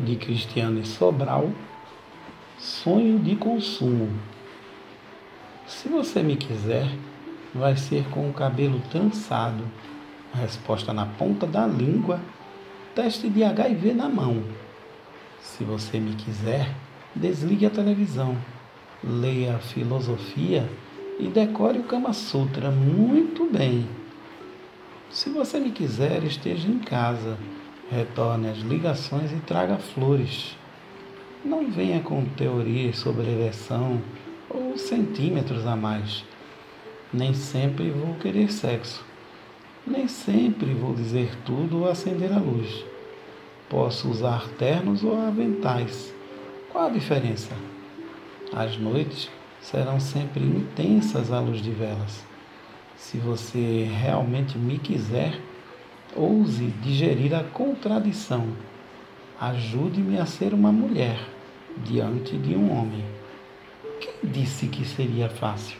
de Cristiane Sobral, sonho de consumo. Se você me quiser, vai ser com o cabelo trançado, resposta na ponta da língua, teste de HIV na mão. Se você me quiser, desligue a televisão, leia a filosofia e decore o Kama Sutra muito bem. Se você me quiser, esteja em casa, retorne as ligações e traga flores. Não venha com teorias sobre ereção ou centímetros a mais. Nem sempre vou querer sexo. Nem sempre vou dizer tudo ou acender a luz. Posso usar ternos ou aventais. Qual a diferença? As noites serão sempre intensas à luz de velas. Se você realmente me quiser, ouse digerir a contradição. Ajude-me a ser uma mulher diante de um homem. Quem disse que seria fácil?